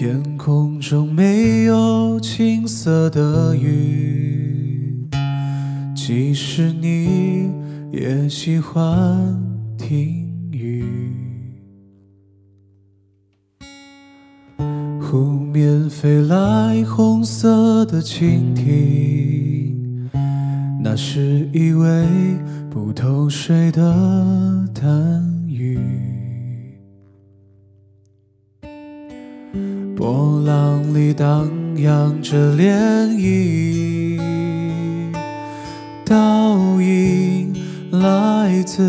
天空中没有青色的雨，即使你也喜欢听雨。湖面飞来红色的蜻蜓，那是一位不透水的淡鱼。波浪里荡漾着涟漪，倒影来自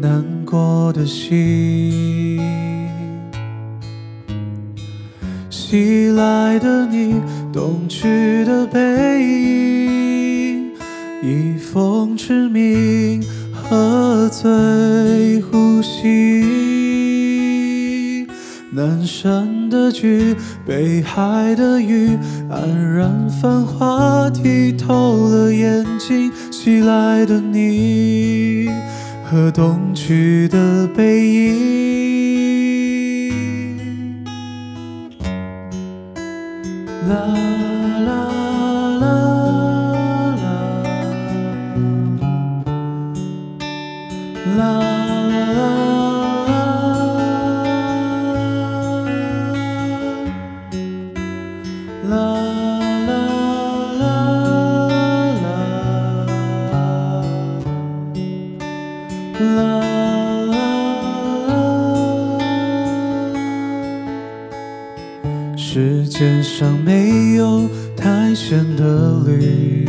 难过的心。袭来的你，东去的背影，以风之名喝醉呼吸。南山的菊，北海的雨，黯然繁华，剔透了眼睛。袭来的你和东去的背影。世界上没有太咸的绿，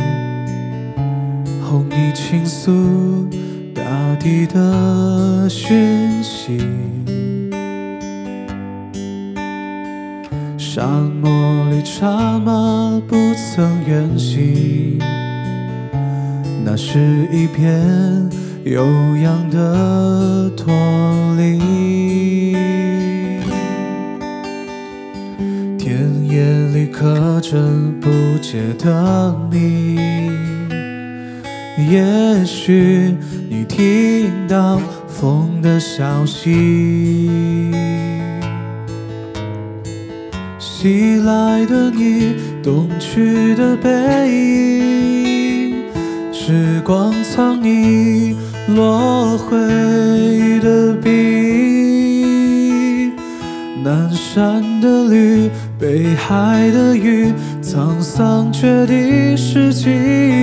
哄你倾诉大地的讯息。沙漠里茶马不曾远行，那是一片悠扬的驼铃。夜里刻着不解的谜，也许你听到风的消息。袭来的你，东去的背影，时光藏匿落灰的笔，南山。北海的雨，沧桑决定世纪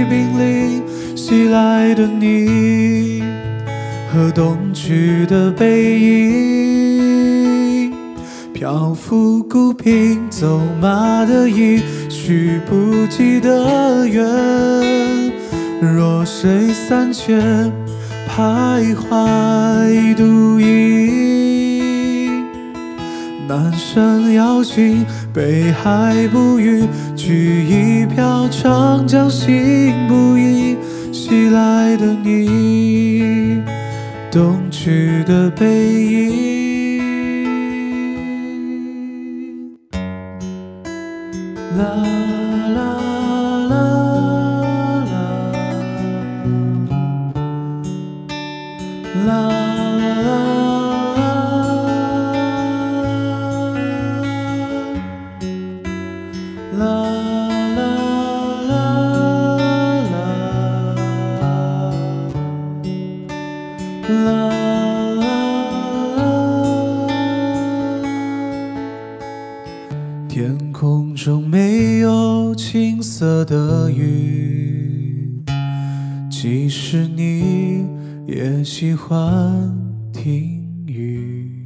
濒临。袭来的你和东去的背影，漂浮孤萍走马的意，许不及的远。弱水三千，徘徊独影。南山遥寻。北海不语，举一瓢长江心不移。袭来的你，东去的背影。啦啦啦啦啦。啦啦啦啦啦啦啦天空中没有青色的雨，其实你也喜欢听雨。